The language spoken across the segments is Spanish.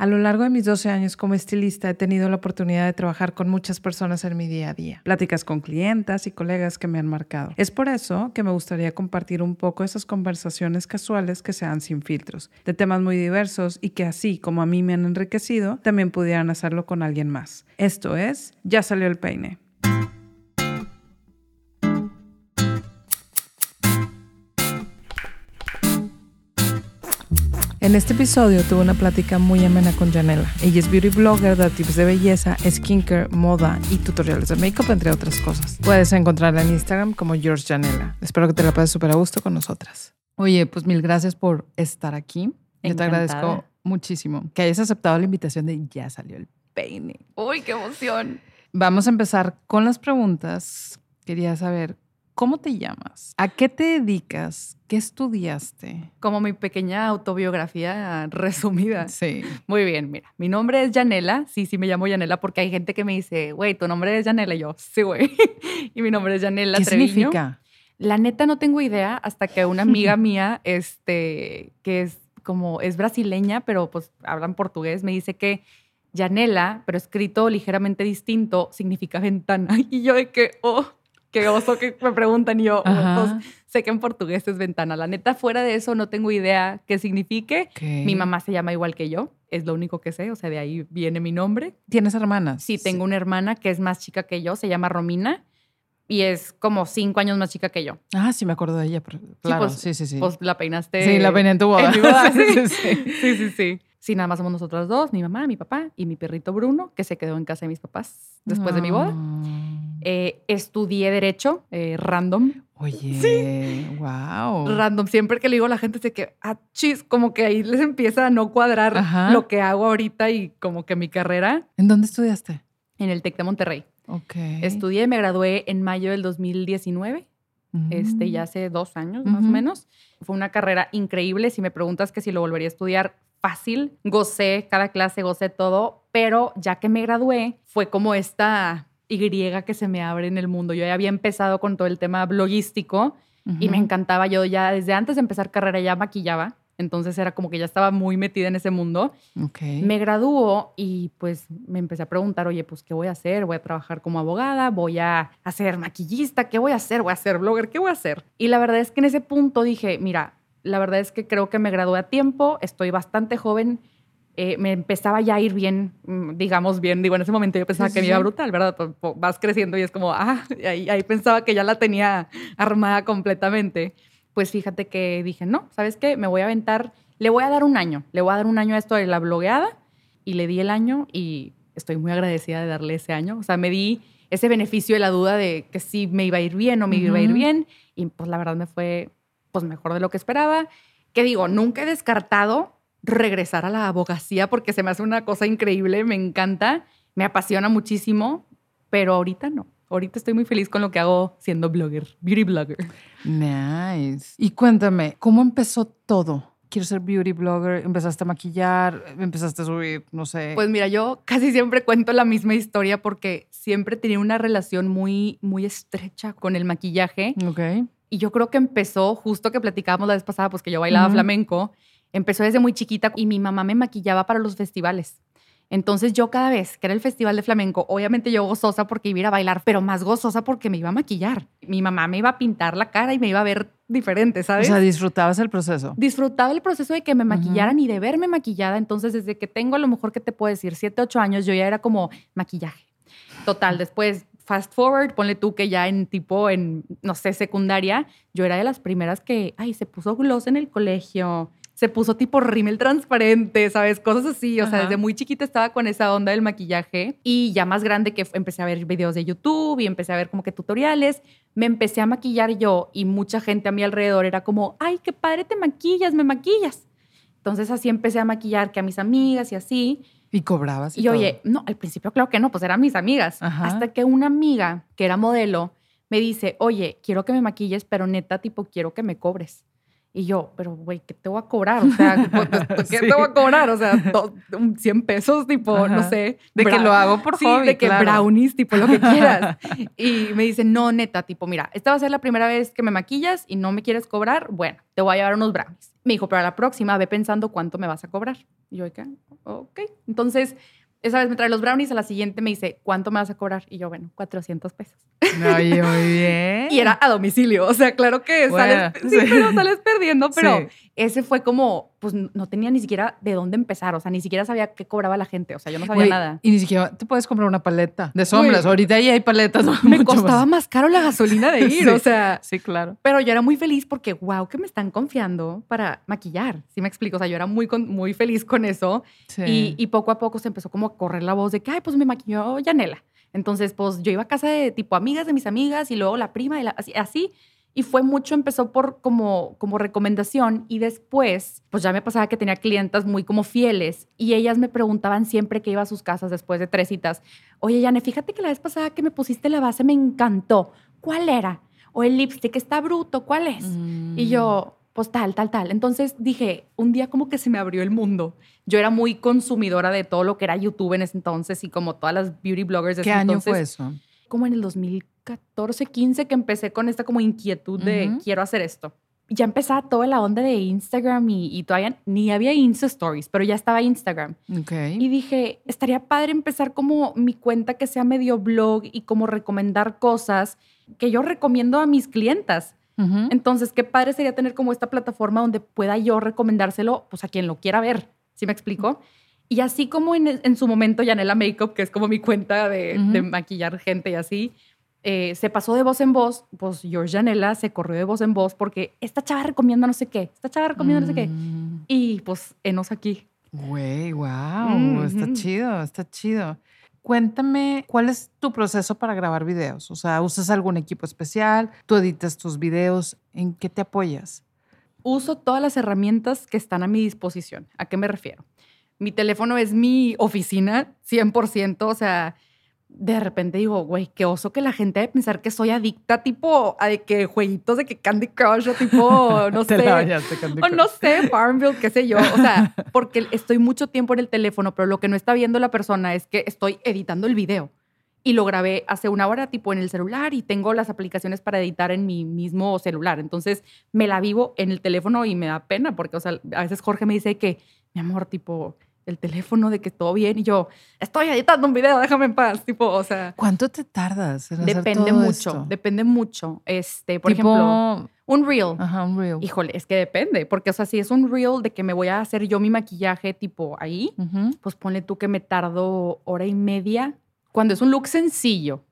A lo largo de mis 12 años como estilista he tenido la oportunidad de trabajar con muchas personas en mi día a día. Pláticas con clientas y colegas que me han marcado. Es por eso que me gustaría compartir un poco esas conversaciones casuales que sean sin filtros, de temas muy diversos y que así como a mí me han enriquecido, también pudieran hacerlo con alguien más. Esto es, ya salió el peine. En este episodio tuve una plática muy amena con Janela. Ella es beauty blogger, da tips de belleza, skincare, moda y tutoriales de makeup, entre otras cosas. Puedes encontrarla en Instagram como George Janela. Espero que te la pases súper a gusto con nosotras. Oye, pues mil gracias por estar aquí. Yo te agradezco muchísimo que hayas aceptado la invitación de ya salió el peine. ¡Uy, qué emoción! Vamos a empezar con las preguntas. Quería saber ¿Cómo te llamas? ¿A qué te dedicas? ¿Qué estudiaste? Como mi pequeña autobiografía resumida. Sí. Muy bien, mira, mi nombre es Yanela. Sí, sí me llamo Yanela porque hay gente que me dice, güey, tu nombre es Yanela. Y yo, sí, güey. y mi nombre es Yanela ¿Qué Treviño. significa? La neta no tengo idea hasta que una amiga mía, este, que es como, es brasileña, pero pues hablan portugués, me dice que Yanela, pero escrito ligeramente distinto, significa ventana. Y yo de que, oh, qué oso que me preguntan y yo, pues, sé que en portugués es ventana. La neta, fuera de eso, no tengo idea qué signifique. Mi mamá se llama igual que yo, es lo único que sé, o sea, de ahí viene mi nombre. ¿Tienes hermanas? Sí, tengo una hermana que es más chica que yo, se llama Romina. Y es como cinco años más chica que yo. Ah, sí, me acuerdo de ella. claro, pues, sí, sí, sí. Pues la peinaste. Sí, la peiné en tu boda. sí, sí, sí, sí. Sí, nada más somos nosotras dos, mi mamá, mi papá y mi perrito Bruno, que se quedó en casa de mis papás después de mi boda. Ah. Eh, estudié Derecho, eh, random. Oye, wow. Random. Siempre que le digo a la gente, sé que, ah, chis, como que ahí les empieza a no cuadrar lo que hago ahorita y como que mi carrera. ¿En dónde estudiaste? En el TEC de Monterrey. Ok. Estudié, me gradué en mayo del 2019. Este, ya hace dos años más o menos. Fue una carrera increíble. Si me preguntas que si lo volvería a estudiar, fácil. Gocé cada clase, gocé todo, pero ya que me gradué, fue como esta Y que se me abre en el mundo. Yo ya había empezado con todo el tema blogístico y me encantaba. Yo ya desde antes de empezar carrera ya maquillaba. Entonces era como que ya estaba muy metida en ese mundo. Me graduó y pues me empecé a preguntar, oye, pues ¿qué voy a hacer? ¿Voy a trabajar como abogada? ¿Voy a hacer maquillista? ¿Qué voy a hacer? ¿Voy a ser blogger? ¿Qué voy a hacer? Y la verdad es que en ese punto dije, mira, la verdad es que creo que me gradué a tiempo, estoy bastante joven, eh, me empezaba ya a ir bien, mm, digamos bien, digo, en ese momento yo pensaba que me iba brutal, ¿verdad? Vas creciendo y es como, ah, ahí, ahí pensaba que ya la tenía armada completamente. Pues fíjate que dije, no, ¿sabes qué? Me voy a aventar, le voy a dar un año, le voy a dar un año a esto de la blogueada y le di el año y estoy muy agradecida de darle ese año. O sea, me di ese beneficio de la duda de que sí me iba a ir bien o me iba a ir bien y pues la verdad me fue pues mejor de lo que esperaba. Que digo, nunca he descartado regresar a la abogacía porque se me hace una cosa increíble, me encanta, me apasiona muchísimo, pero ahorita no. Ahorita estoy muy feliz con lo que hago siendo blogger, beauty blogger. Nice. Y cuéntame, ¿cómo empezó todo? Quiero ser beauty blogger, empezaste a maquillar, empezaste a subir, no sé. Pues mira, yo casi siempre cuento la misma historia porque siempre tenía una relación muy, muy estrecha con el maquillaje. Ok. Y yo creo que empezó, justo que platicábamos la vez pasada, pues que yo bailaba flamenco, empezó desde muy chiquita y mi mamá me maquillaba para los festivales. Entonces yo cada vez que era el festival de flamenco, obviamente yo gozosa porque iba a ir a bailar, pero más gozosa porque me iba a maquillar. Mi mamá me iba a pintar la cara y me iba a ver diferente, ¿sabes? O sea, disfrutabas el proceso. Disfrutaba el proceso de que me maquillaran y de verme maquillada. Entonces desde que tengo a lo mejor que te puedo decir, 7, 8 años, yo ya era como maquillaje. Total, después fast forward, ponle tú que ya en tipo, en, no sé, secundaria, yo era de las primeras que, ay, se puso gloss en el colegio, se puso tipo rímel transparente, ¿sabes? Cosas así. O sea, desde muy chiquita estaba con esa onda del maquillaje. Y ya más grande que empecé a ver videos de YouTube y empecé a ver como que tutoriales, me empecé a maquillar yo y mucha gente a mi alrededor era como, ay, qué padre te maquillas, me maquillas. Entonces así empecé a maquillar que a mis amigas y así. ¿Y cobrabas? Y, oye, no, al principio claro que no, pues eran mis amigas. Hasta que una amiga que era modelo me dice, oye, quiero que me maquilles, pero neta, tipo, quiero que me cobres. Y yo, pero güey, ¿qué te voy a cobrar? O sea, ¿qué te voy a cobrar? O sea, 100 pesos, tipo, no sé. De que lo hago por sí, hobby, de que brownies, tipo, lo que quieras. y me dice, no, neta, tipo, mira, esta va a ser la primera vez que me maquillas y no me quieres cobrar, bueno, te voy a llevar unos brownies. Me dijo, pero a la próxima ve pensando cuánto me vas a cobrar. Y yo, ¿qué? Ok. Entonces, esa vez me trae los brownies, a la siguiente me dice, ¿cuánto me vas a cobrar? Y yo, bueno, 400 pesos. Oye, muy bien. y era a domicilio. O sea, claro que sales, sí, Pero sales perdiendo, pero ese fue como, pues no tenía ni siquiera de dónde empezar. O sea, ni siquiera sabía qué cobraba la gente. O sea, yo no sabía nada. Y ni siquiera te puedes comprar una paleta de sombras. Ahorita ahí hay paletas. Me costaba más. caro la gasolina de ir. o sea, sí, claro. Pero yo era muy feliz porque, wow, que me están confiando para maquillar. Sí me explico. O sea, yo era muy, muy feliz con eso. Y, y poco a poco se empezó como a correr la voz de que, ay, pues me maquilló Yanela. Entonces, pues yo iba a casa de tipo amigas de mis amigas y luego la prima y así, así. Y fue mucho, empezó por como, como recomendación y después, pues ya me pasaba que tenía clientas muy como fieles y ellas me preguntaban siempre que iba a sus casas después de tres citas, oye, Yane, fíjate que la vez pasada que me pusiste la base me encantó. ¿Cuál era? O el lipstick está bruto, ¿cuál es? Y yo, pues tal, tal, tal. Entonces dije, un día como que se me abrió el mundo. Yo era muy consumidora de todo lo que era YouTube en ese entonces y como todas las beauty bloggers de ¿Qué año fue eso? Como en el 2014, 15 que empecé con esta como inquietud de quiero hacer esto. Ya empezaba toda la onda de Instagram y, y, todavía ni había Insta Stories, pero ya estaba Instagram. Okay. Y dije, estaría padre empezar como mi cuenta que sea medio blog y como recomendar cosas que yo recomiendo a mis clientas entonces, qué padre sería tener como esta plataforma donde pueda yo recomendárselo pues a quien lo quiera ver. ¿Sí me explico? Y así como en, su momento Yanela Makeup, que es como mi cuenta de, maquillar gente y así, eh, se pasó de voz en voz, pues George Yanela se corrió de voz en voz porque esta chava recomienda no sé qué, esta chava recomienda no sé qué. Mm. Y pues enos aquí. Güey, wow, está chido, está chido. Cuéntame, ¿cuál es tu proceso para grabar videos? O sea, ¿usas algún equipo especial? ¿Tú editas tus videos? ¿En qué te apoyas? Uso todas las herramientas que están a mi disposición. ¿A qué me refiero? Mi teléfono es mi oficina, 100%, o sea, de repente digo, güey, qué oso que la gente debe pensar que soy adicta, tipo, a de que jueguitos de que Candy Crush o tipo, no sé. o no sé, Farmville, qué sé yo. O sea, porque estoy mucho tiempo en el teléfono, pero lo que no está viendo la persona es que estoy editando el video. Y lo grabé hace una hora, tipo en el celular, y tengo las aplicaciones para editar en mi mismo celular. Entonces me la vivo en el teléfono y me da pena, porque, o sea, a veces Jorge me dice que, mi amor, tipo, el teléfono de que todo bien y yo estoy editando un video, déjame en paz, tipo, o sea. ¿Cuánto te tardas? En depende mucho, depende mucho. Este, por ejemplo, un reel. Ajá, un reel. Híjole, es que depende, porque o sea, si es un reel de que me voy a hacer yo mi maquillaje tipo ahí, pues ponle tú que me tardo hora y media. Cuando es un look sencillo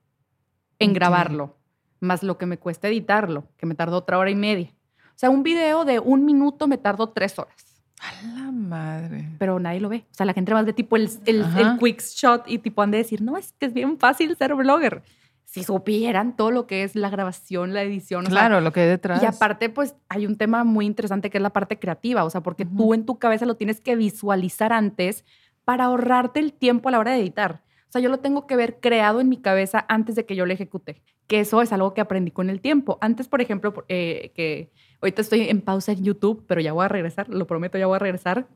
en grabarlo, más lo que me cuesta editarlo, que me tardo otra hora y media. O sea, un video de un minuto me tardo tres horas. A la madre. Pero nadie lo ve. O sea, la gente más ve tipo el, el, quick shot y tipo han de decir, no, es que es bien fácil ser blogger. Si supieran todo lo que es la grabación, la edición. Claro, lo que hay detrás. Y aparte, pues hay un tema muy interesante que es la parte creativa. O sea, porque tú en tu cabeza lo tienes que visualizar antes para ahorrarte el tiempo a la hora de editar. O sea, yo lo tengo que ver creado en mi cabeza antes de que yo lo ejecute. Que eso es algo que aprendí con el tiempo. Antes, por ejemplo, eh, que Ahorita estoy en pausa en YouTube, pero ya voy a regresar, lo prometo, ya voy a regresar.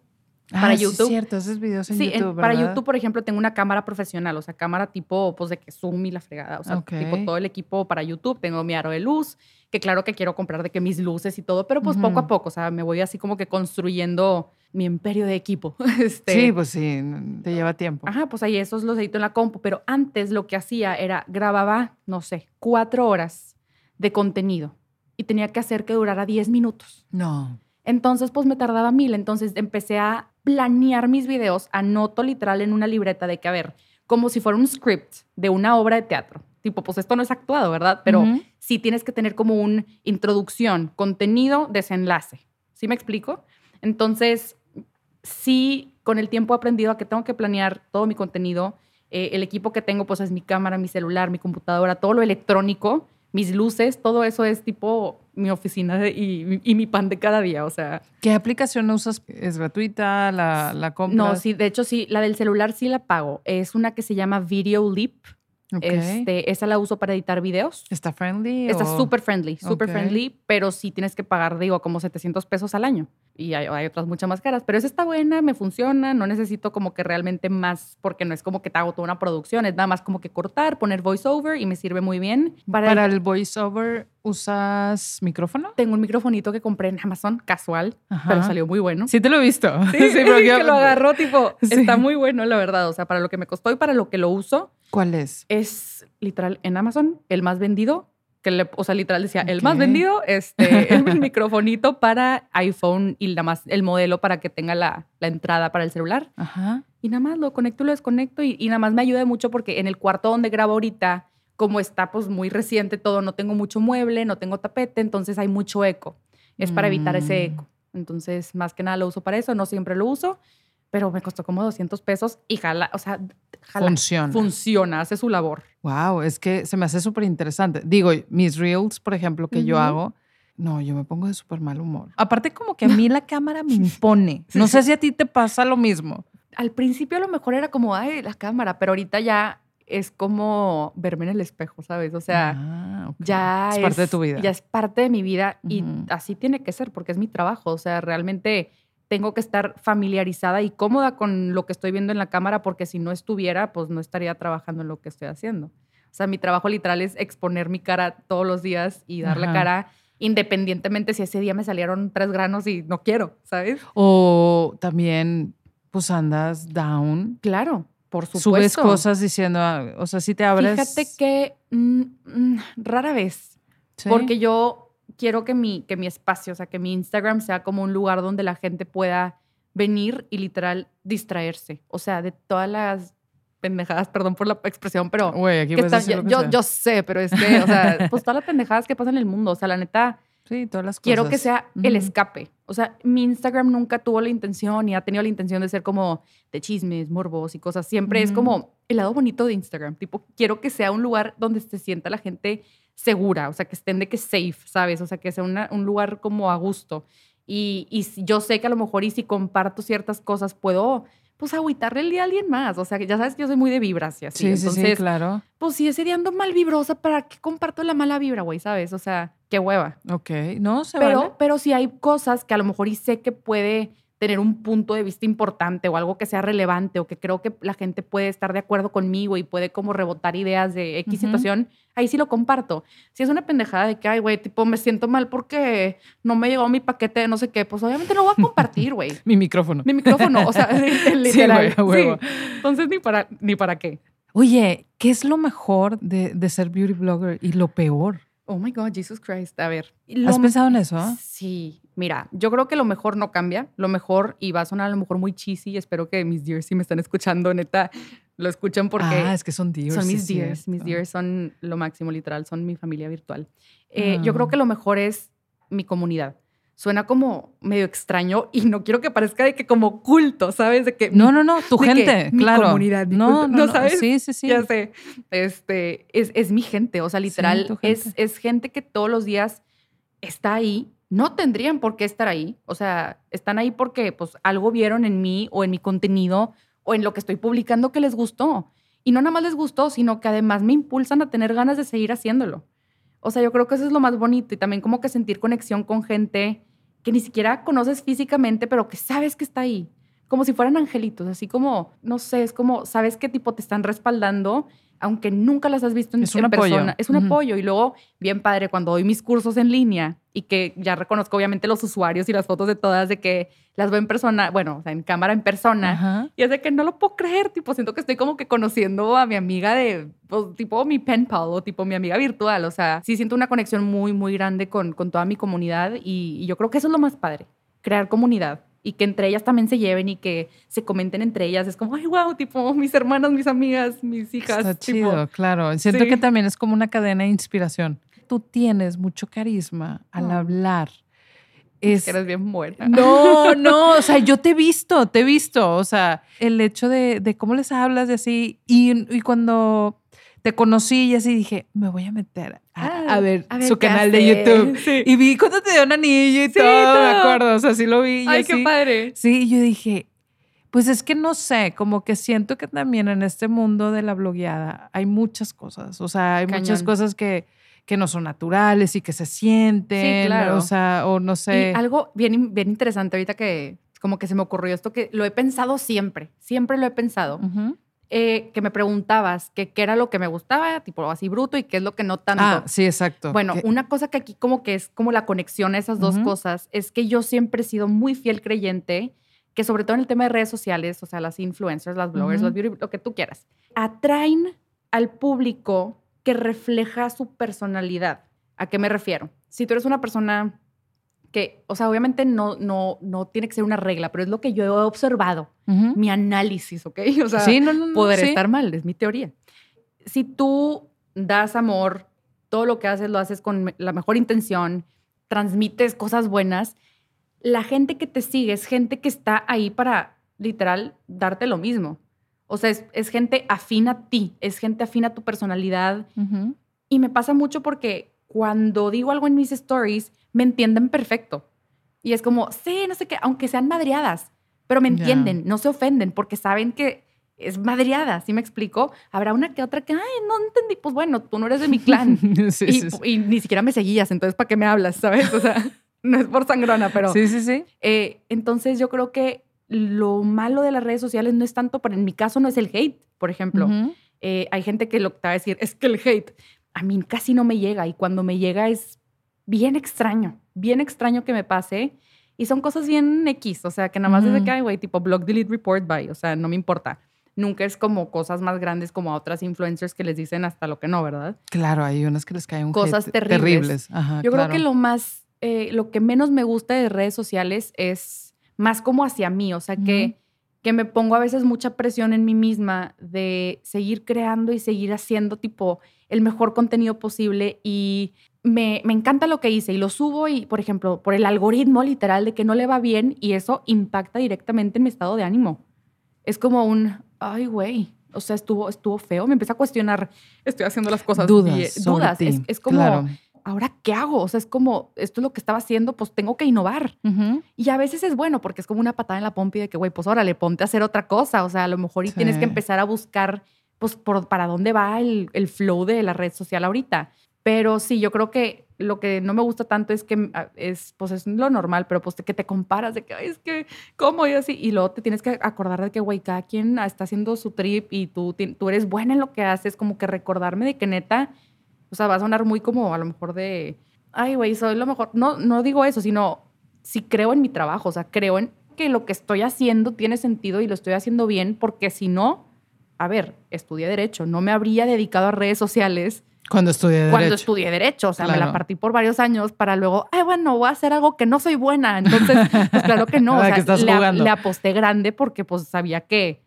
para YouTube. Sí, es cierto, esos videos en YouTube. para YouTube, por ejemplo, tengo una cámara profesional, o sea, cámara tipo, pues de que zoom y la fregada, o sea, tipo todo el equipo para YouTube. Tengo mi aro de luz, que claro que quiero comprar de que mis luces y todo, pero pues poco a poco, o sea, me voy así como que construyendo mi imperio de equipo. Este, sí, pues sí, te lleva tiempo. Ajá, pues ahí esos los edito en la compu, pero antes lo que hacía era grababa, no sé, cuatro horas de contenido y tenía que hacer que durara 10 minutos. No. Entonces, pues me tardaba mil. Entonces empecé a planear mis videos, anoto literal en una libreta de que, a ver, como si fuera un script de una obra de teatro. Tipo, pues esto no es actuado, ¿verdad? Pero sí tienes que tener como una introducción, contenido, desenlace. ¿Sí me explico? Entonces, sí, con el tiempo he aprendido a que tengo que planear todo mi contenido. Eh, el equipo que tengo, pues es mi cámara, mi celular, mi computadora, todo lo electrónico mis luces, todo eso es tipo mi oficina y, mi pan de cada día, o sea. ¿Qué aplicación usas? ¿Es gratuita? ¿La, la compras? No, sí, de hecho sí, la del celular sí la pago. Es una que se llama Video Leap. Este, esa la uso para editar videos. ¿Está friendly? Está súper friendly, súper friendly, pero sí tienes que pagar, digo, como 700 pesos al año. Y hay, otras muchas más caras, pero esa está buena, me funciona, no necesito como que realmente más, porque no es como que te hago toda una producción, es nada más como que cortar, poner voiceover y me sirve muy bien. Para, ¿Para el voiceover usas micrófono? Tengo un microfonito que compré en Amazon, casual, pero salió muy bueno. Sí te lo he visto. Sí, sí, pero que lo agarró, tipo, está muy bueno, la verdad, o sea, para lo que me costó y para lo que lo uso. ¿Cuál es? Es literal en Amazon el más vendido. Que le, o sea, literal decía, el más vendido, este, el microfonito para iPhone y nada más el modelo para que tenga la, la entrada para el celular. Ajá. Y nada más lo conecto y lo desconecto y, y nada más me ayuda mucho porque en el cuarto donde grabo ahorita, como está pues muy reciente todo, no tengo mucho mueble, no tengo tapete, entonces hay mucho eco. Es para evitar ese mm. eco. Entonces, más que nada lo uso para eso, no siempre lo uso, pero me costó como 200 pesos y jala, o sea, jala, funciona. Funciona, hace su labor. Wow, es que se me hace súper interesante. Digo, mis reels, por ejemplo, que yo hago, no, yo me pongo de súper mal humor. Aparte, como que a mí la cámara me impone. No sé si a ti te pasa lo mismo. Al principio a lo mejor era como, ay, la cámara, pero ahorita ya es como verme en el espejo, ¿sabes? O sea, ah, ya es, parte de tu vida. Ya es parte de mi vida y así tiene que ser porque es mi trabajo. O sea, realmente tengo que estar familiarizada y cómoda con lo que estoy viendo en la cámara porque si no estuviera, pues no estaría trabajando en lo que estoy haciendo. O sea, mi trabajo literal es exponer mi cara todos los días y dar la cara independientemente si ese día me salieron tres granos y no quiero, ¿sabes? O también, pues andas down. Claro, por supuesto. Subes cosas diciendo, ah, o sea, si te abres. Fíjate que mm, mm, rara vez. Porque yo quiero que mi, que mi espacio, o sea, que mi Instagram sea como un lugar donde la gente pueda venir y literal distraerse. O sea, de todas las pendejadas, perdón por la expresión, pero... Güey, aquí yo, yo, sé, pero es que, o sea, pues todas las pendejadas que pasan en el mundo, o sea, la neta... Sí, todas las cosas. Quiero que sea el escape. O sea, mi Instagram nunca tuvo la intención ni ha tenido la intención de ser como de chismes, morbos y cosas. Siempre es como el lado bonito de Instagram. Tipo, quiero que sea un lugar donde se sienta la gente segura, o sea, que estén de que safe, ¿sabes? O sea, que sea un lugar como a gusto. Y, y yo sé que a lo mejor y si comparto ciertas cosas puedo pues agüitarle el día a alguien más. O sea, ya sabes que yo soy muy de vibras y así. Sí, Entonces, sí, claro. Pues si ese día ando mal vibrosa, ¿para qué comparto la mala vibra, güey? ¿Sabes? O sea, qué hueva. Ok, no, se pero, Pero si hay cosas que a lo mejor y sé que puede tener un punto de vista importante o algo que sea relevante o que creo que la gente puede estar de acuerdo conmigo y puede como rebotar ideas de X situación, ahí sí lo comparto. Si es una pendejada de que, ay, güey, tipo, me siento mal porque no me llegó mi paquete de no sé qué, pues obviamente lo voy a compartir, güey. mi micrófono. Mi micrófono, o sea, literal. Sí, Entonces, ni para, ni para qué. Oye, ¿qué es lo mejor de, de ser beauty blogger y lo peor? Oh my God, Jesus Christ. A ver. ¿Has pensado en eso? Sí. Mira, yo creo que lo mejor no cambia. Lo mejor, y va a sonar a lo mejor muy cheesy, espero que mis dears, si me están escuchando, neta, lo escuchan porque. Ah, es que son dears. Son mis dears. Mis dears son lo máximo, literal, son mi familia virtual. Eh, yo creo ah. que lo mejor es mi comunidad suena como medio extraño y no quiero que parezca de que como culto, ¿sabes? De que no, no, no, tu gente, claro. Mi comunidad, no, no, sabes. Sí, sí, sí. Ya sé. Este es, es mi gente, o sea, literal es es gente que todos los días está ahí. No tendrían por qué estar ahí, o sea, están ahí porque pues algo vieron en mí o en mi contenido o en lo que estoy publicando que les gustó. Y no nada más les gustó, sino que además me impulsan a tener ganas de seguir haciéndolo. O sea, yo creo que eso es lo más bonito y también como que sentir conexión con gente que ni siquiera conoces físicamente, pero que sabes que está ahí. Como si fueran angelitos, así como, no sé, es como, sabes qué tipo te están respaldando aunque nunca las has visto en, es un persona. Es un apoyo. Y luego, bien padre, cuando doy mis cursos en línea y que ya reconozco obviamente los usuarios y las fotos de todas, de que las veo en persona, bueno, o sea, en cámara en persona. Y es de que no lo puedo creer, tipo, siento que estoy como que conociendo a mi amiga de, pues, tipo mi pen pal o tipo mi amiga virtual. O sea, sí siento una conexión muy, muy grande con, con toda mi comunidad y, y yo creo que eso es lo más padre, crear comunidad y que entre ellas también se lleven y que se comenten entre ellas. Es como, ay, wow, tipo, mis hermanas, mis amigas, mis hijas. Está chido, claro. Siento que también es como una cadena de inspiración. Tú tienes mucho carisma al hablar. Es que eres bien muerta. No, no, o sea, yo te he visto, te he visto. O sea, el hecho de, de cómo les hablas de así. Y, y cuando te conocí y así dije, me voy a meter a, ver, su canal de YouTube. Y vi cuando te dio un anillo y todo, me acuerdo. O sea, sí lo vi. Ay, qué padre. Sí, y yo dije, Pues es que no sé, como que siento que también en este mundo de la blogueada hay muchas cosas, o sea, hay muchas cosas que, que no son naturales y que se sienten, claro. o sea, o no sé. Y algo bien, bien interesante ahorita que como que se me ocurrió esto que lo he pensado siempre, siempre lo he pensado. Eh, que me preguntabas que qué era lo que me gustaba, tipo así bruto, y qué es lo que no tanto. Ah, sí, exacto. Bueno, una cosa que aquí como que es como la conexión a esas dos cosas es que yo siempre he sido muy fiel creyente que sobre todo en el tema de redes sociales, o sea, las influencers, las bloggers, los beauty, lo que tú quieras, atraen al público que refleja su personalidad. ¿A qué me refiero? Si tú eres una persona que, o sea, obviamente no, no, no tiene que ser una regla, pero es lo que yo he observado, mi análisis, ¿ok? O sea, sí, no, no, poder estar mal, es mi teoría. Si tú das amor, todo lo que haces lo haces con la mejor intención, transmites cosas buenas, la gente que te sigue es gente que está ahí para literal darte lo mismo. O sea, es, gente afín a ti, es gente afín a tu personalidad. Y me pasa mucho porque cuando digo algo en mis stories, me entienden perfecto. Y es como, sí, no sé qué, aunque sean madriadas, pero me entienden, no se ofenden porque saben que es madriada, ¿sí me explico? Habrá una que otra que, ay, no entendí, pues bueno, tú no eres de mi clan. y, ni siquiera me seguías, entonces, ¿para qué me hablas, sabes? O sea, no es por sangrona, pero... Sí, sí, sí. Eh, entonces yo creo que lo malo de las redes sociales no es tanto, pero en mi caso no es el hate, por ejemplo. Eh, hay gente que lo que te va a decir es que el hate a mí casi no me llega y cuando me llega es bien extraño, bien extraño que me pase. Y son cosas bien X, o sea, que nada más desde que hay, güey, tipo blog delete report by, o sea, no me importa. Nunca es como cosas más grandes como a otras influencers que les dicen hasta lo que no, ¿verdad? Claro, hay unas que les caen cosas terribles. Yo creo que lo más eh, lo que menos me gusta de redes sociales es más como hacia mí, o sea, que, que me pongo a veces mucha presión en mí misma de seguir creando y seguir haciendo tipo el mejor contenido posible y me, me, encanta lo que hice y lo subo y, por ejemplo, por el algoritmo literal de que no le va bien y eso impacta directamente en mi estado de ánimo. Es como un, ay, güey, o sea, estuvo, estuvo feo, me empecé a cuestionar, estoy haciendo las cosas dudas. Dudas, es, es, como... ¿ahora qué hago? O sea, es como, esto es lo que estaba haciendo, pues tengo que innovar. Y a veces es bueno porque es como una patada en la pompa de que, güey, pues órale, ponte a hacer otra cosa. O sea, a lo mejor y tienes que empezar a buscar, pues, por, para dónde va el, el, flow de la red social ahorita. Pero sí, yo creo que lo que no me gusta tanto es que ah, es, pues es lo normal, pero pues que te comparas de que, es que, ¿cómo? Y así. Y luego te tienes que acordar de que, güey, cada quien está haciendo su trip y tú, tú eres buena en lo que haces, como que recordarme de que neta, o sea, va a sonar muy como a lo mejor de, ay, güey, soy lo mejor. No, no digo eso, sino si creo en mi trabajo, o sea, creo en que lo que estoy haciendo tiene sentido y lo estoy haciendo bien, porque si no, a ver, estudié Derecho, no me habría dedicado a redes sociales. Cuando estudié Derecho. Cuando estudié Derecho, o sea, me la partí por varios años para luego, ay, bueno, voy a hacer algo que no soy buena. Entonces, pues claro que no, o sea, le, le, aposté grande porque pues sabía que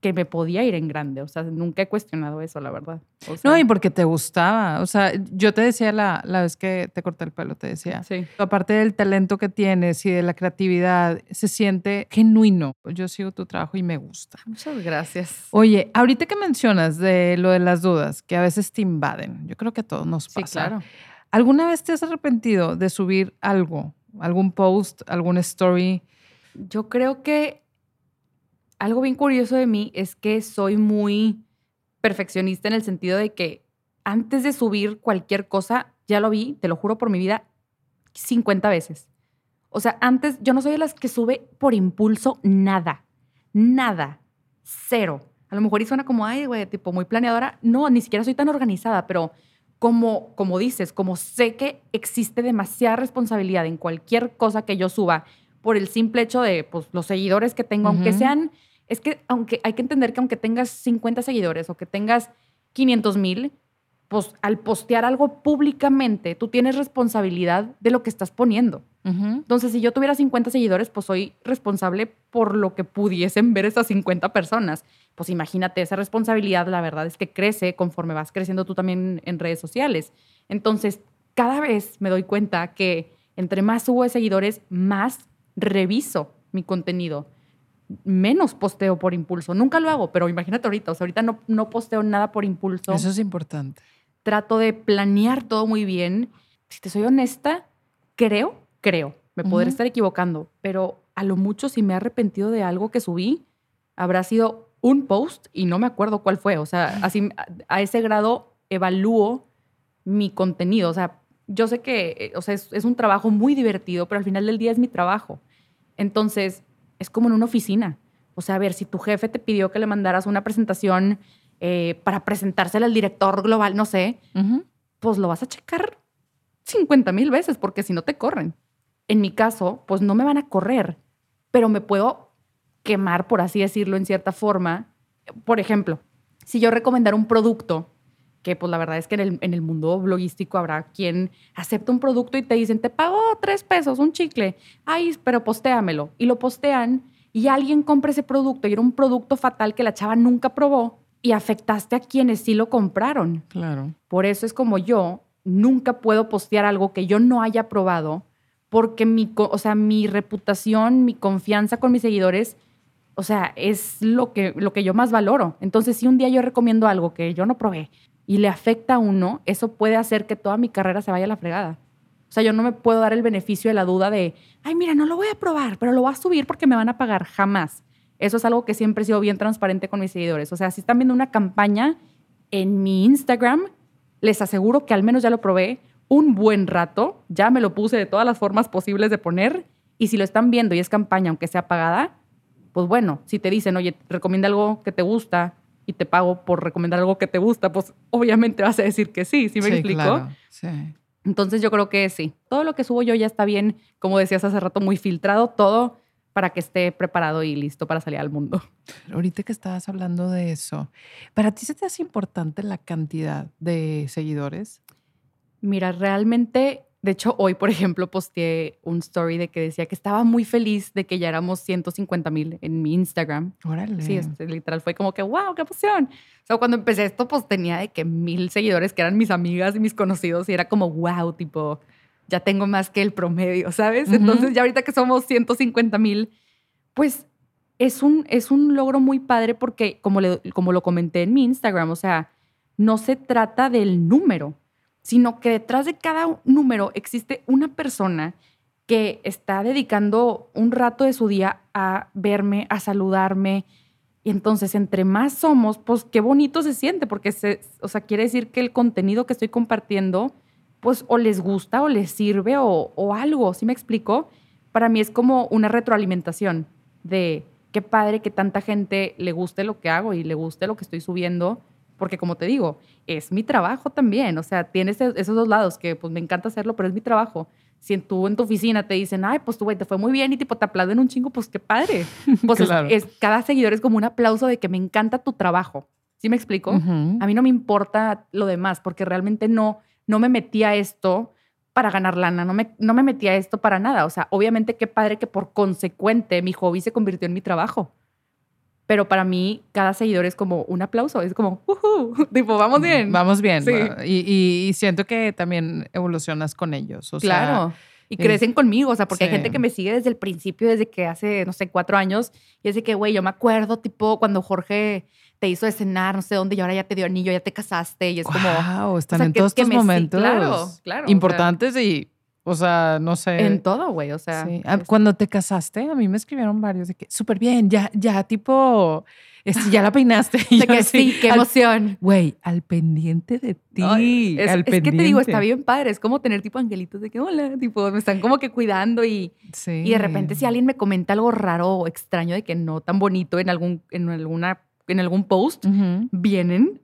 que me podía ir en grande. O sea, nunca he cuestionado eso, la verdad. no, y porque te gustaba. O sea, yo te decía la, la vez que te corté el pelo, te decía. Sí. Aparte del talento que tienes y de la creatividad, se siente genuino. Yo sigo tu trabajo y me gusta. Muchas gracias. Oye, ahorita que mencionas de lo de las dudas, que a veces te invaden, yo creo que a todos nos pasa. Sí, claro. ¿Alguna vez te has arrepentido de subir algo, algún post, alguna story? Yo creo que algo bien curioso de mí es que soy muy perfeccionista en el sentido de que antes de subir cualquier cosa, ya lo vi, te lo juro por mi vida, 50 veces. O sea, antes yo no soy de las que sube por impulso nada, nada, cero. A lo mejor y suena como, ay, güey, tipo muy planeadora. No, ni siquiera soy tan organizada, pero como, como dices, como sé que existe demasiada responsabilidad en cualquier cosa que yo suba por el simple hecho de pues, los seguidores que tengo, aunque sean es que aunque hay que entender que aunque tengas 50 seguidores o que tengas 500 mil, pues al postear algo públicamente, tú tienes responsabilidad de lo que estás poniendo. Entonces, si yo tuviera 50 seguidores, pues soy responsable por lo que pudiesen ver esas 50 personas. Pues imagínate, esa responsabilidad, la verdad es que crece conforme vas creciendo tú también en redes sociales. Entonces, cada vez me doy cuenta que entre más subo de seguidores, más reviso mi contenido menos posteo por impulso. Nunca lo hago, pero imagínate ahorita, o sea, ahorita no, no posteo nada por impulso. Eso es importante. Trato de planear todo muy bien. Si te soy honesta, creo, creo, me podré estar equivocando, pero a lo mucho si me he arrepentido de algo que subí, habrá sido un post y no me acuerdo cuál fue. O sea, así a ese grado evalúo mi contenido. O sea, yo sé que eh, o sea, es, un trabajo muy divertido, pero al final del día es mi trabajo. Entonces, es como en una oficina. O sea, a ver, si tu jefe te pidió que le mandaras una presentación eh, para presentársela al director global, no sé, pues lo vas a checar 50 mil veces, porque si no te corren. En mi caso, pues no me van a correr, pero me puedo quemar, por así decirlo, en cierta forma. Por ejemplo, si yo recomendara un producto que pues la verdad es que en el, mundo blogístico habrá quien acepta un producto y te dicen, te pago tres pesos, un chicle, ay, pero postéamelo. Y lo postean y alguien compra ese producto y era un producto fatal que la chava nunca probó y afectaste a quienes sí lo compraron. Claro. Por eso es como yo nunca puedo postear algo que yo no haya probado porque mi, o sea, mi reputación, mi confianza con mis seguidores, o sea, es lo que, lo que yo más valoro. Entonces, si un día yo recomiendo algo que yo no probé y le afecta a uno, eso puede hacer que toda mi carrera se vaya a la fregada. O sea, yo no me puedo dar el beneficio de la duda de, ay, mira, no lo voy a probar, pero lo voy a subir porque me van a pagar. Jamás. Eso es algo que siempre he sido bien transparente con mis seguidores. O sea, si están viendo una campaña en mi Instagram, les aseguro que al menos ya lo probé un buen rato, ya me lo puse de todas las formas posibles de poner. Y si lo están viendo y es campaña, aunque sea pagada, pues bueno, si te dicen, oye, recomienda algo que te gusta, y te pago por recomendar algo que te gusta, pues obviamente vas a decir que sí, ¿sí me explico? Sí. Entonces yo creo que sí. Todo lo que subo yo ya está bien, como decías hace rato, muy filtrado, todo para que esté preparado y listo para salir al mundo. Ahorita que estabas hablando de eso, ¿para ti se te hace importante la cantidad de seguidores? Mira, realmente de hecho, hoy, por ejemplo, posteé un story de que decía que estaba muy feliz de que ya éramos 150 mil en mi Instagram. Órale. Sí, este, literal fue como que, wow, qué emoción. O sea, cuando empecé esto, pues tenía de que mil seguidores que eran mis amigas y mis conocidos y era como, wow, tipo, ya tengo más que el promedio, ¿sabes? Entonces, ya ahorita que somos 150 mil, pues es un, es un logro muy padre porque, como, le, como lo comenté en mi Instagram, o sea, no se trata del número sino que detrás de cada número existe una persona que está dedicando un rato de su día a verme, a saludarme. Y entonces, entre más somos, pues qué bonito se siente, porque se, o sea, quiere decir que el contenido que estoy compartiendo, pues o les gusta o les sirve o, o algo, ¿sí me explico? Para mí es como una retroalimentación de qué padre que tanta gente le guste lo que hago y le guste lo que estoy subiendo porque como te digo, es mi trabajo también, o sea, tienes esos dos lados que pues me encanta hacerlo, pero es mi trabajo. Si tú en tu oficina te dicen, ay, pues tú, güey, te fue muy bien y tipo te aplauden un chingo, pues qué padre. Pues es, cada seguidor es como un aplauso de que me encanta tu trabajo. ¿Sí me explico? A mí no me importa lo demás porque realmente no, no me metí a esto para ganar lana, no me, no me metí a esto para nada. O sea, obviamente qué padre que por consecuente mi hobby se convirtió en mi trabajo pero para mí cada seguidor es como un aplauso, es como, uh tipo, vamos bien. Vamos bien. Sí. Y, y, siento que también evolucionas con ellos. O claro. y crecen conmigo, o sea, porque hay gente que me sigue desde el principio, desde que hace, no sé, cuatro años, y es de que, güey, yo me acuerdo, tipo, cuando Jorge te hizo de cenar, no sé dónde, y ahora ya te dio anillo, ya te casaste, y es como... Wow, están en todos estos momentos claro, claro, importantes y o sea, no sé. En todo, güey. O sea. Ah, cuando te casaste, a mí me escribieron varios de que súper bien, ya, ya, tipo, este, ya la peinaste. de que sí, qué emoción. Güey, al pendiente de ti. es, al es que te digo, está bien padre. Es como tener tipo angelitos de que hola, tipo, me están como que cuidando y, sí. y de repente si alguien me comenta algo raro o extraño de que no tan bonito en algún, en alguna, en algún post, vienen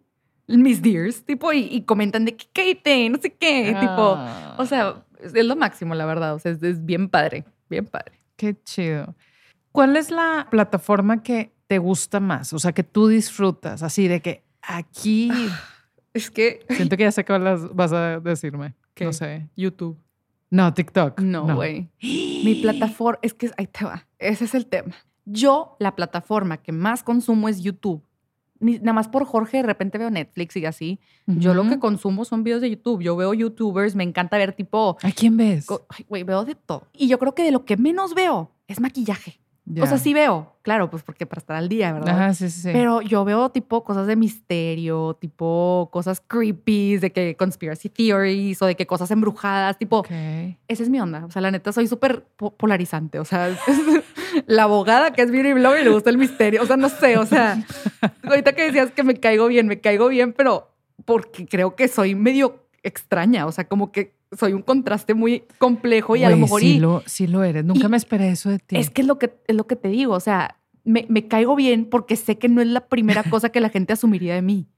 mis dears, tipo, y, comentan de que Kate, no sé qué, tipo, o sea, es lo máximo, la verdad. O sea, es, bien padre, bien padre. Qué chido. ¿Cuál es la plataforma que te gusta más? O sea, que tú disfrutas, así de que aquí... es que... Siento que ya sé qué vas a decirme. ¿Qué? No sé. YouTube. No, TikTok. No, güey. Mi plataforma, es que ahí te va. Ese es el tema. Yo, la plataforma que más consumo es YouTube nada más por Jorge, de repente veo Netflix y así. Yo lo que consumo son videos de YouTube. Yo veo YouTubers, me encanta ver tipo. ¿A quién ves? Güey, veo de todo. Y yo creo que de lo que menos veo es maquillaje. O sea, sí veo, claro, pues porque para estar al día, ¿verdad? Ajá, sí, sí, Pero yo veo tipo cosas de misterio, tipo cosas creepy, de que conspiracy theories o de que cosas embrujadas, tipo. Esa es mi onda. O sea, la neta, soy súper polarizante. O sea, la abogada que es beauty blogger y le gusta el misterio. O sea, no sé, o sea, ahorita que decías que me caigo bien, me caigo bien, pero porque creo que soy medio extraña, o sea, como que soy un contraste muy complejo y a lo mejor... Sí, lo, sí lo eres, nunca me esperé eso de ti. Es que es lo que, es lo que te digo, o sea, me, me caigo bien porque sé que no es la primera cosa que la gente asumiría de mí.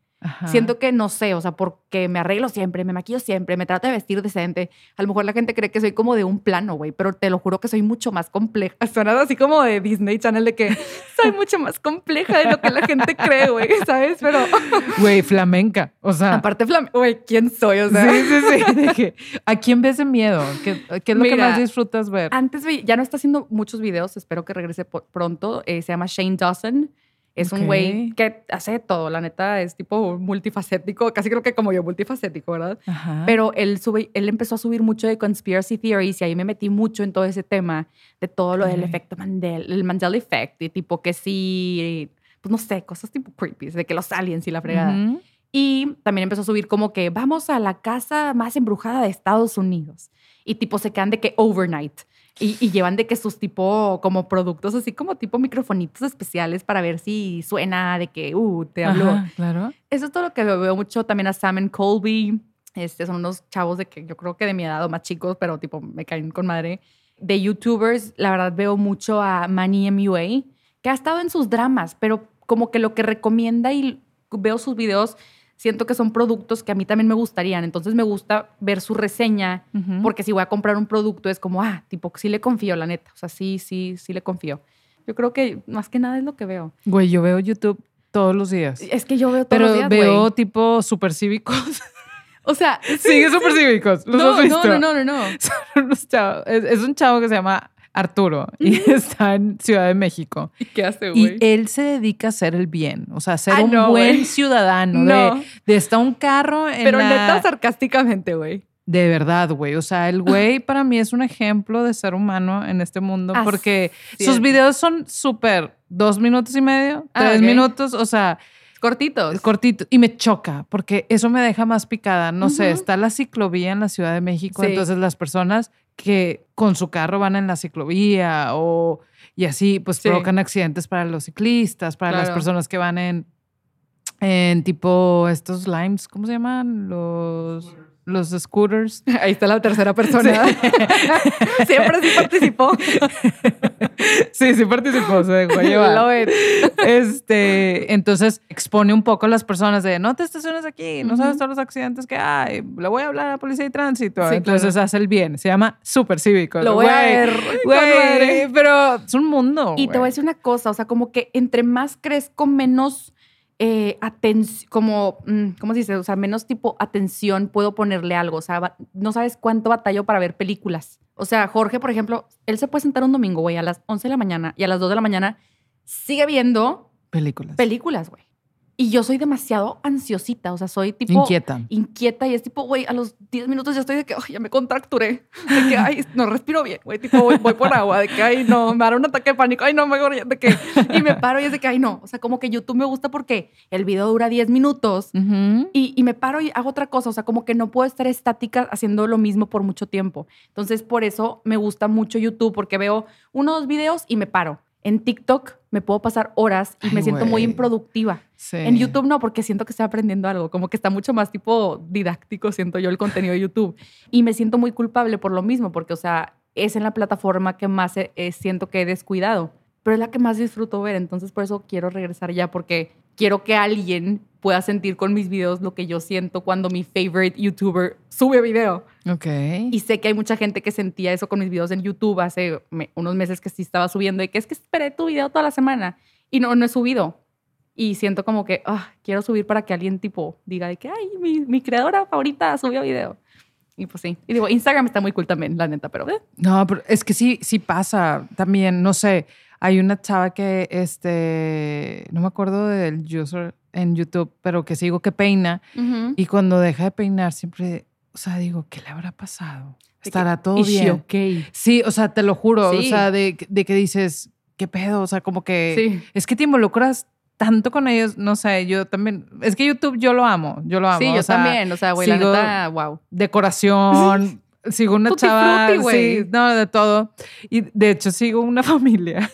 Siento que no sé, o sea, porque me arreglo siempre, me maquillo siempre, me trato de vestir decente. A lo mejor la gente cree que soy como de un plano, güey, pero te lo juro que soy mucho más compleja. Suena así como de Disney Channel de que soy mucho más compleja de lo que la gente cree, güey, ¿sabes? Pero. Güey, flamenca. O sea. Aparte, flamenca, güey, ¿quién soy? O sea. Sí, sí, sí. ¿A quién ves de miedo? ¿Qué, es lo que más disfrutas ver? Antes ya no está haciendo muchos videos, espero que regrese pronto. Eh, se llama Shane Dawson. Es un güey que hace todo, la neta, es tipo multifacético, casi creo que como yo, multifacético, ¿verdad? Pero él, sube, él empezó a subir mucho de conspiracy theories y ahí me metí mucho en todo ese tema de todo lo del efecto Mandela, el Mandela Effect, y tipo que sí, pues no sé, cosas tipo creepy, de que los aliens y la fregada. Y también empezó a subir como que vamos a la casa más embrujada de Estados Unidos. Y tipo se quedan de que overnight. Y, llevan de que sus tipo, como productos así como tipo microfonitos especiales para ver si suena de que, uh, te hablo. claro. Eso es todo lo que veo, mucho también a Sam Colby. Este, son unos chavos de que yo creo que de mi edad o más chicos, pero tipo me caen con madre. De YouTubers, la verdad veo mucho a Manny MUA, que ha estado en sus dramas, pero como que lo que recomienda y veo sus videos siento que son productos que a mí también me gustarían. Entonces me gusta ver su reseña, porque si voy a comprar un producto es como, ah, tipo, sí le confío, la neta. O sea, sí, sí, sí le confío. Yo creo que más que nada es lo que veo. Güey, yo veo YouTube todos los días. Es que yo veo todos los días. Pero veo tipo supercívicos. O sea, sigue sí, supercívicos. ¿Los no, has visto? no, no, no, no. Son unos chavos. es, un chavo que se llama Arturo y está en Ciudad de México. ¿Y qué hace, güey? Y él se dedica a hacer el bien, o sea, a ser un buen ciudadano. De, de está un carro en Pero neta sarcásticamente, güey. De verdad, güey. O sea, el güey para mí es un ejemplo de ser humano en este mundo porque sus videos son súper dos minutos y medio, ah, tres minutos, o sea... Cortitos. Cortitos. Y me choca porque eso me deja más picada. No sé, está la ciclovía en la Ciudad de México, entonces las personas que con su carro van en la ciclovía o y así pues provocan accidentes para los ciclistas, para las personas que van en en tipo estos limes, ¿cómo se llaman? Los los scooters. Ahí está la tercera persona. Siempre sí participó. sí, sí participó, se dejó llevar. Este, entonces expone un poco a las personas de no te estaciones aquí, no sabes todos los accidentes que hay, le voy a hablar a la policía de tránsito. entonces hace el bien, se llama super cívico. Lo voy a ver. Güey, pero es un mundo. Y te voy a decir una cosa, o sea, como que entre más crezco, menos eh, como, mm, ¿cómo se dice? O sea, menos tipo atención puedo ponerle algo. O sea, no sabes cuánto batallo para ver películas. O sea, Jorge, por ejemplo, él se puede sentar un domingo, güey, a las 11 de la mañana y a las 2 de la mañana sigue viendo películas. Películas, güey. Y yo soy demasiado ansiosita, o sea, soy tipo... Inquieta. Inquieta y es tipo, güey, a los 10 minutos ya estoy de que, ya me contracturé, de que, ay, no respiro bien, güey, tipo, voy, por agua, de que, ay, no, me hará un ataque de pánico, ay, no, mejor, de que, y me paro y es de que, ay, no, o sea, como que YouTube me gusta porque el video dura 10 minutos y, y me paro y hago otra cosa, o sea, como que no puedo estar estática haciendo lo mismo por mucho tiempo. Entonces, por eso me gusta mucho YouTube, porque veo unos videos y me paro. En TikTok me puedo pasar horas y me siento muy improductiva. En YouTube no, porque siento que estoy aprendiendo algo, como que está mucho más tipo didáctico, siento yo, el contenido de YouTube. Y me siento muy culpable por lo mismo, porque, o sea, es en la plataforma que más siento que he descuidado, pero es la que más disfruto ver, entonces por eso quiero regresar ya, porque quiero que alguien pueda sentir con mis videos lo que yo siento cuando mi favorite YouTuber sube video. Ok. Y sé que hay mucha gente que sentía eso con mis videos en YouTube hace unos meses que sí estaba subiendo y que es que esperé tu video toda la semana y no, no he subido. Y siento como que ah, quiero subir para que alguien tipo diga de que, ay, mi, mi creadora favorita subió video. Y pues sí. Y digo, Instagram está muy cool también, la neta, pero... ¿eh? No, pero es que sí, sí pasa también, no sé. Hay una chava que, este, no me acuerdo del user en YouTube, pero que sigo que peina. Y cuando deja de peinar, siempre, o sea, digo, ¿qué le habrá pasado? ¿Estará todo bien? Okay? Sí, o sea, te lo juro. O sea, de, de, que dices, ¿qué pedo? O sea, como que es que te involucras tanto con ellos, no sé, yo también, es que YouTube yo lo amo, yo lo amo. Sí, yo también, o sea, güey, la neta, wow. Decoración, sigo una Tutti chava, frutti, güey. sí, no, de todo. Y de hecho sigo una familia.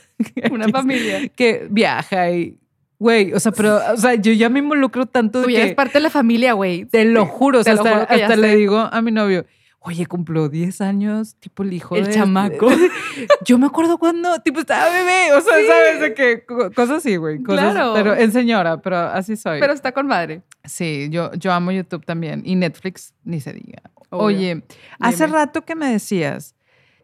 Una familia. Que viaja y, güey, o sea, pero, o sea, yo ya me involucro tanto de Tú ya que, eres parte de la familia, güey. te lo juro, o sea, hasta, juro hasta le sé. digo a mi novio, oye, cumplió 10 años, tipo el hijo El de... chamaco. Yo me acuerdo cuando, tipo, estaba bebé, o sea, ¿sabes? De que co- cosas así, güey, cosas, Claro. pero en señora, pero así soy. Pero está con madre. Sí, yo, yo amo YouTube también y Netflix ni se diga. Obvio. Oye, hace rato que me decías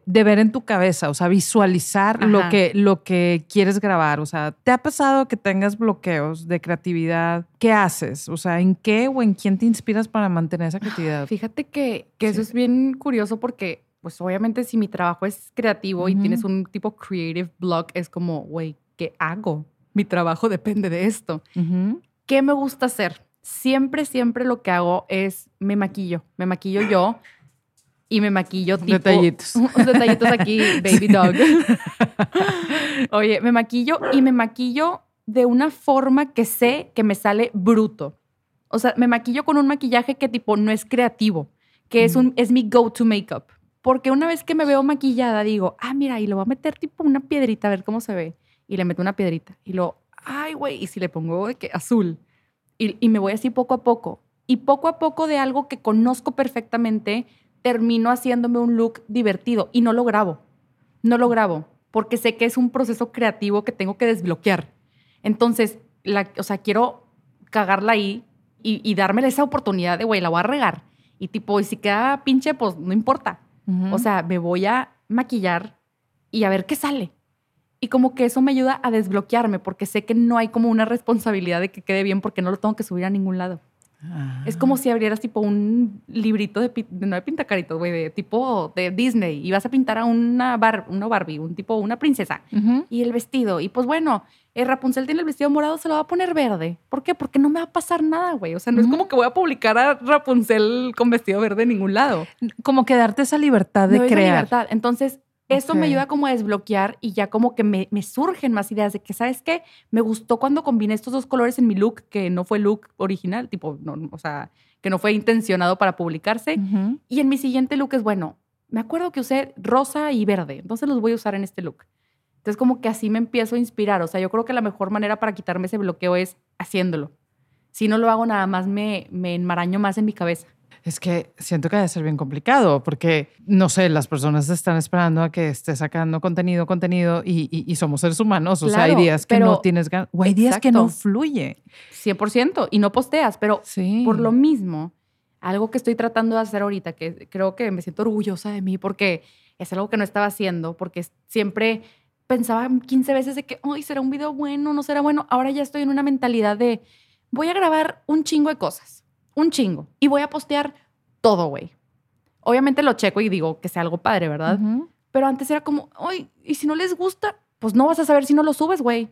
de ver en tu cabeza, o sea, visualizar lo que, lo que quieres grabar. O sea, ¿te ha pasado que tengas bloqueos de creatividad? ¿Qué haces? O sea, ¿en qué o en quién te inspiras para mantener esa creatividad? Fíjate que, que eso es bien curioso porque, pues obviamente si mi trabajo es creativo y tienes un tipo creative block, es como, güey, ¿qué hago? Mi trabajo depende de esto. ¿Qué me gusta hacer? Siempre, siempre lo que hago es me maquillo. Me maquillo yo y me maquillo tipo... Detallitos. Unos detallitos aquí, baby dog. Oye, me maquillo y me maquillo de una forma que sé que me sale bruto. O sea, me maquillo con un maquillaje que tipo no es creativo, que es, un, es mi go-to makeup. Porque una vez que me veo maquillada, digo, ah, mira, y le voy a meter tipo una piedrita a ver cómo se ve. Y le meto una piedrita. Y luego, ay, güey, y si le pongo de que azul. Y, y me voy así poco a poco. Y poco a poco de algo que conozco perfectamente, termino haciéndome un look divertido. Y no lo grabo. No lo grabo. Porque sé que es un proceso creativo que tengo que desbloquear. Entonces, la, o sea, quiero cagarla ahí y, y darme esa oportunidad de, güey, la voy a regar. Y tipo, y si queda pinche, pues no importa. Ujú. O sea, me voy a maquillar y a ver qué sale. Y como que eso me ayuda a desbloquearme porque sé que no hay como una responsabilidad de que quede bien porque no lo tengo que subir a ningún lado. Es como si abrieras tipo un librito de, no de pintacaritos, güey, de tipo de Disney y vas a pintar a una, bar, una Barbie, un tipo, una princesa y el vestido. Y pues bueno, eh, Rapunzel tiene el vestido morado, se lo va a poner verde. ¿Por qué? Porque no me va a pasar nada, güey. O sea, no es como que voy a publicar a Rapunzel con vestido verde en ningún lado. Como que darte esa libertad de esa crear. libertad. Entonces, eso Ok. me ayuda como a desbloquear y ya como que me, me surgen más ideas de que, ¿sabes qué? Me gustó cuando combiné estos dos colores en mi look, que no fue look original, tipo, no, o sea, que no fue intencionado para publicarse. Y en mi siguiente look es, bueno, me acuerdo que usé rosa y verde, entonces los voy a usar en este look. Entonces como que así me empiezo a inspirar. O sea, yo creo que la mejor manera para quitarme ese bloqueo es haciéndolo. Si no lo hago, nada más me, me enmaraño más en mi cabeza. Es que siento que debe ser bien complicado porque, no sé, las personas están esperando a que estés sacando contenido, contenido y, y- y somos seres humanos. O sea, hay días que no tienes ganas o hay días que no fluye. 100%. Y no posteas, pero Sí. por lo mismo, algo que estoy tratando de hacer ahorita, que creo que me siento orgullosa de mí porque es algo que no estaba haciendo, porque siempre pensaba 15 veces de que, ay, ¿será un video bueno? ¿No será bueno? Ahora ya estoy en una mentalidad de, voy a grabar un chingo de cosas, un chingo, y voy a postear todo, güey. Obviamente lo checo y digo que sea algo padre, ¿verdad? Pero antes era como, ay, y si no les gusta, pues no vas a saber si no lo subes, güey.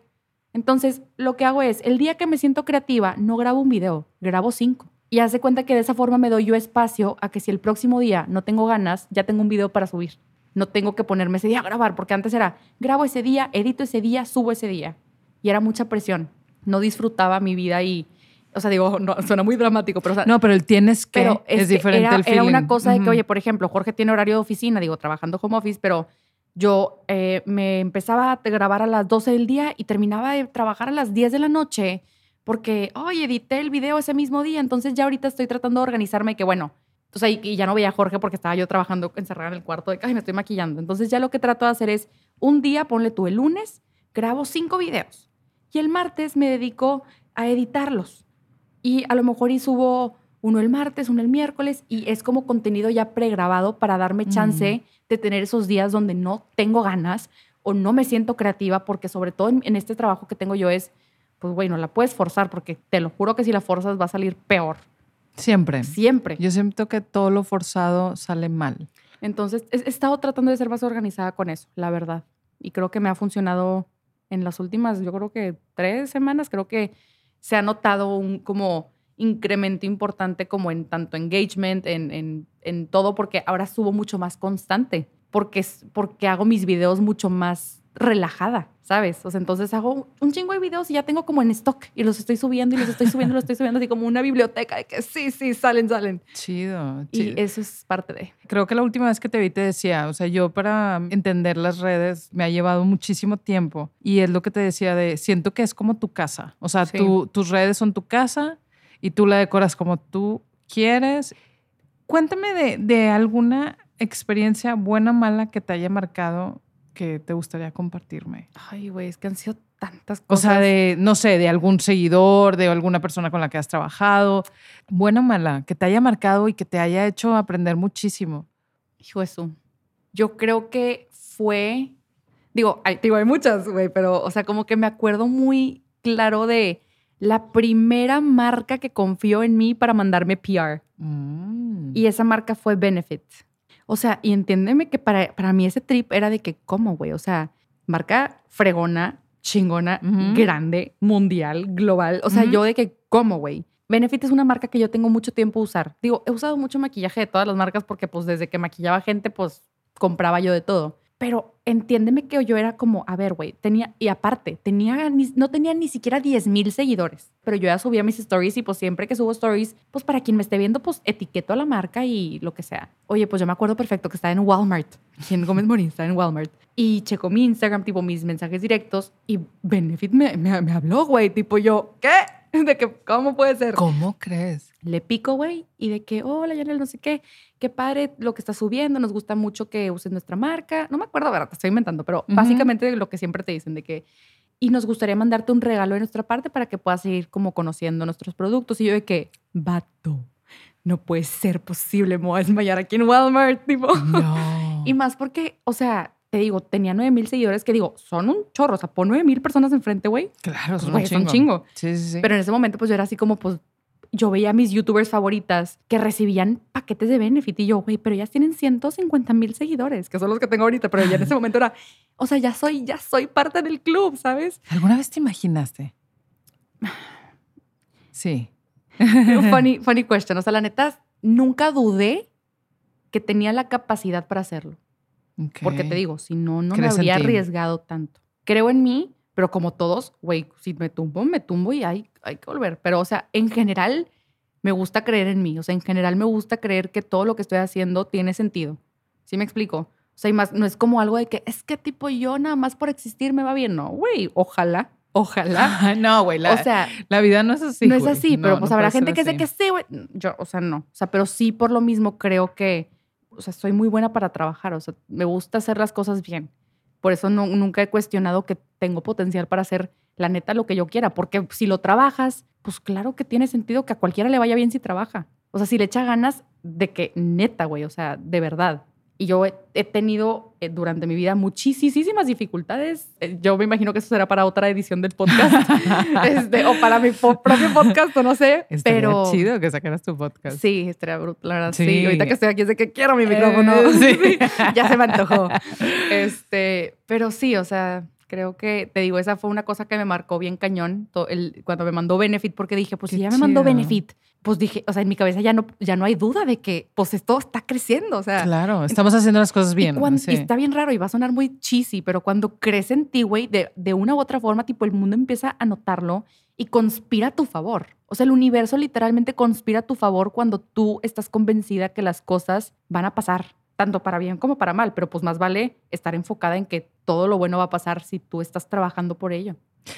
Entonces, lo que hago es, el día que me siento creativa, no grabo un video, grabo cinco. Y hace cuenta que de esa forma me doy yo espacio a que si el próximo día no tengo ganas, ya tengo un video para subir. No tengo que ponerme ese día a grabar, porque antes era, grabo ese día, edito ese día, subo ese día. Y era mucha presión. No disfrutaba mi vida y, o sea, digo, no, suena muy dramático, pero o sea, No, pero el tienes que pero es, diferente era, el feeling. Era una cosa de que, oye, por ejemplo, Jorge tiene horario de oficina, digo, trabajando home office, pero yo eh, me empezaba a grabar a las 12 del día y terminaba de trabajar a las 10 de la noche porque, oye, edité el video ese mismo día, entonces ya ahorita estoy tratando de organizarme que, bueno, o sea, y, y ya no veía a Jorge porque estaba yo trabajando encerrada en el cuarto de, ay, me estoy maquillando. Entonces ya lo que trato de hacer es, un día, ponle tú, el lunes, grabo cinco videos y el martes me dedico a editarlos. Y a lo mejor y subo uno el martes, uno el miércoles, y es como contenido ya pregrabado para darme chance de tener esos días donde no tengo ganas o no me siento creativa, porque sobre todo en, en este trabajo que tengo yo es, pues bueno, la puedes forzar, porque te lo juro que si la forzas va a salir peor, Siempre. siempre. Yo siento que todo lo forzado sale mal. Entonces, he estado tratando de ser más organizada con eso, la verdad. Y creo que me ha funcionado en las últimas, yo creo que tres semanas, creo que se ha notado un como incremento importante como en tanto engagement, en, en, en todo, porque ahora subo mucho más constante, porque, porque hago mis videos mucho más relajada, ¿sabes? O sea, entonces hago un chingo de videos y ya tengo como en stock y los estoy subiendo y los estoy subiendo y los estoy subiendo así como una biblioteca de que sí, sí, salen, salen. Chido, Y eso es parte de. Creo que la última vez que te vi te decía, o sea, yo para entender las redes me ha llevado muchísimo tiempo y es lo que te decía de, siento que es como tu casa, o sea, tus redes son tu casa y tú la decoras como tú quieres. Cuéntame de, de alguna experiencia buena o mala que te haya marcado que te gustaría compartirme? Ay, güey, es que han sido tantas cosas. O sea, de, no sé, de algún seguidor, de alguna persona con la que has trabajado, buena o mala, que te haya marcado y que te haya hecho aprender muchísimo. Hijo eso. Yo creo que fue, digo, hay, digo, hay muchas, güey, pero, o sea, como que me acuerdo muy claro de la primera marca que confió en mí para mandarme PR. Mm. Y esa marca fue Benefit. O sea, y entiéndeme que para, para mí ese trip era de que, ¿cómo, güey? O sea, marca fregona, chingona, grande, mundial, global. O sea, yo de que, ¿cómo, güey? Benefit es una marca que yo tengo mucho tiempo usar. Digo, he usado mucho maquillaje de todas las marcas porque pues desde que maquillaba gente, pues compraba yo de todo. Pero entiéndeme que yo era como, a ver, güey, tenía, y aparte, tenía, no tenía ni siquiera 10 mil seguidores, pero yo ya subía mis stories y pues siempre que subo stories, pues para quien me esté viendo, pues etiqueto a la marca y lo que sea. Oye, pues yo me acuerdo perfecto que estaba en Walmart, en Gómez Morín, estaba en Walmart, y checo mi Instagram, tipo mis mensajes directos, y Benefit me, me, me habló, güey, tipo yo, ¿qué? De que, ¿cómo puede ser? ¿Cómo crees? Le pico, güey, y de que, hola, Yanel, no sé qué, qué padre lo que estás subiendo, nos gusta mucho que uses nuestra marca. No me acuerdo, verdad, te estoy inventando, pero básicamente lo que siempre te dicen de que, y nos gustaría mandarte un regalo de nuestra parte para que puedas seguir como conociendo nuestros productos. Y yo de que, vato, no puede ser posible, me voy a desmayar aquí en Walmart, tipo. No. y más porque, o sea, te digo, tenía 9 mil seguidores que digo, son un chorro. O sea, pon 9 mil personas enfrente, güey. Claro, son, pues, un chingo. Sí, sí, sí. Pero en ese momento, pues yo era así como, pues, yo veía a mis youtubers favoritas que recibían paquetes de benefit y yo, güey, pero ya tienen 150 mil seguidores, que son los que tengo ahorita, pero ya en ese momento era, o sea, ya soy, ya soy parte del club, ¿sabes? ¿Alguna vez te imaginaste? Sí. funny, funny question. O sea, la neta, nunca dudé que tenía la capacidad para hacerlo. Porque te digo, si no, no me habría arriesgado tanto. Creo en mí, pero como todos, güey, si me tumbo, me tumbo y hay, hay que volver. Pero, o sea, en general, me gusta creer en mí. O sea, en general me gusta creer que todo lo que estoy haciendo tiene sentido. ¿Sí me explico? O sea, y más, no es como algo de que es que tipo yo nada más por existir me va bien. No, güey, ojalá. Ojalá. no, güey. La, o sea, la vida no es así. No es así, pero pues habrá gente que dice que sí, güey. Yo, o sea, no. O sea, pero sí por lo mismo creo que o sea, soy muy buena para trabajar, o sea, me gusta hacer las cosas bien. Por eso no, nunca he cuestionado que tengo potencial para hacer la neta lo que yo quiera, porque si lo trabajas, pues claro que tiene sentido que a cualquiera le vaya bien si trabaja. O sea, si le echa ganas de que neta, güey, o sea, de verdad. Y yo he, tenido eh, durante mi vida muchísimas dificultades. Eh, yo me imagino que eso será para otra edición del podcast. Este, o para mi propio podcast, o no sé. Estaría pero chido que sacaras tu podcast. Sí, estaría brutal. La verdad, sí. Ahorita que estoy aquí es de que quiero mi micrófono. Eh, sí. ya se me antojó. Este, pero sí, o sea, creo que, te digo, esa fue una cosa que me marcó bien cañón el, cuando me mandó Benefit, porque dije, pues si ya me mandó Benefit, pues dije, o sea, en mi cabeza ya no, ya no hay duda de que, pues esto está creciendo, o sea. Claro, estamos haciendo las cosas bien. Y, está bien raro y va a sonar muy cheesy, pero cuando crece en ti, güey, de, de una u otra forma, tipo, el mundo empieza a notarlo y conspira a tu favor. O sea, el universo literalmente conspira a tu favor cuando tú estás convencida que las cosas van a pasar tanto para bien como para mal, pero pues más vale estar enfocada en que todo lo bueno va a pasar si tú estás trabajando por ello.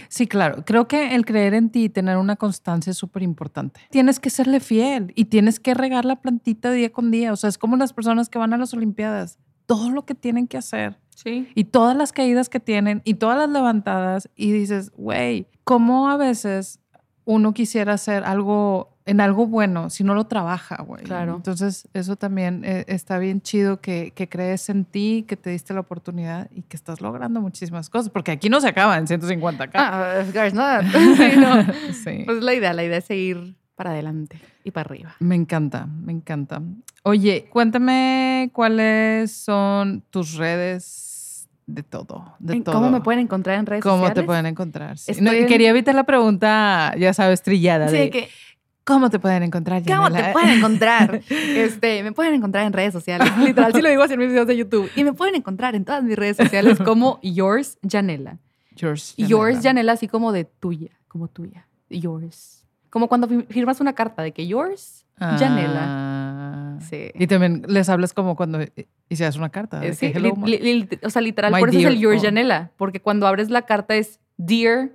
Sí, claro. Creo que el creer en ti y tener una constancia es súper importante. Tienes que serle fiel y tienes que regar la plantita día con día. O sea, es como las personas que van a las Olimpiadas. Todo lo que tienen que hacer. Sí. Y todas las caídas que tienen y todas las levantadas. Y dices, güey, ¿cómo a veces uno quisiera hacer algo en algo bueno si no lo trabaja, güey. Claro. Entonces, eso también eh, está bien chido que, que, crees en ti, que te diste la oportunidad y que estás logrando muchísimas cosas, porque aquí no se acaba en 150K. Ah, sí, no. sí. Pues la idea, la idea es seguir para adelante y para arriba. Me encanta, me encanta. Oye, cuéntame cuáles son tus redes de todo, de todo. ¿Cómo me pueden encontrar en redes ¿Cómo sociales? ¿Cómo te pueden encontrar? Sí. quería evitar la pregunta, ya sabes, trillada. Sí, de, que ¿Cómo te pueden encontrar, ¿Cómo Yanela? te pueden encontrar? Este, me pueden encontrar en redes sociales. Literal, sí lo digo así en mis videos de YouTube. Y me pueden encontrar en todas mis redes sociales como Yours Janela. Yours. Yours Janela, así como de tuya, como tuya. Yours. Como cuando fi- firmas una carta de que Yours Janela. Ah. Sí. Y también les hablas como cuando hicieras una carta. Eh, que, sí, hello, li- li- o sea, literal, My por eso es el. Yours Oh. Janela. Porque cuando abres la carta es Dear,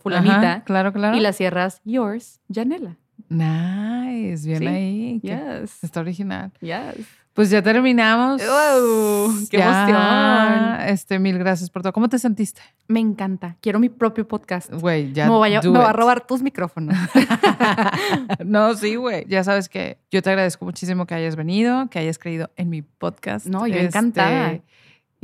fulanita. Ajá, claro, claro. Y la cierras Yours Janela. Nice, bien Sí. ahí. Yes. Está original. Yes. Pues ya terminamos. ¡Wow! ¡Qué Ya, emoción! Este, mil gracias por todo. ¿Cómo te sentiste? Me encanta. Quiero mi propio podcast. Güey, ya. me, me va a robar tus micrófonos. no, sí, güey. Ya sabes que yo te agradezco muchísimo que hayas venido, que hayas creído en mi podcast. No, yo Este, encantada.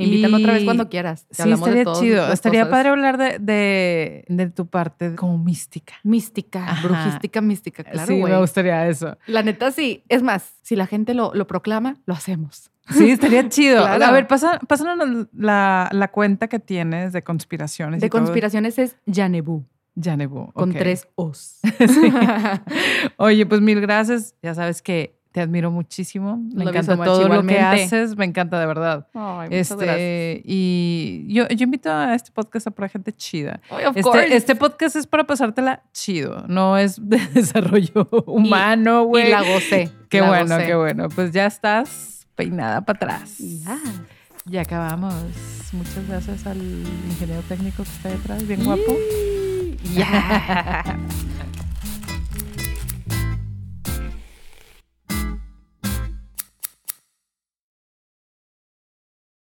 Invítame otra vez y- cuando quieras. Sí, hablamos de estaría chido. Estaría cosas. padre hablar de, de, de tu parte como mística. Mística, Ajá. brujística, mística. Claro, sí, me gustaría eso. La neta, sí. Es más, si la gente lo, lo proclama, lo hacemos. Sí, estaría chido. Claro. A ver, pasa, pásanos la, la cuenta que tienes de conspiraciones. De y todo. conspiraciones es Janebu, Janebu, con tres O's. Oye, pues mil gracias. Ya sabes que te admiro muchísimo. Me encanta todo lo que haces. Me encanta de verdad. Ay, gracias. Este, y yo, yo invito a este podcast a pura gente chida. Ay, of course. Este, este podcast es para pasártela chido, no es de desarrollo humano, güey. Y la gocé. Qué la bueno, gocé. qué bueno. Pues ya estás peinada para atrás. Ya. Ya acabamos. Muchas gracias al ingeniero técnico que está detrás, bien guapo. Ya.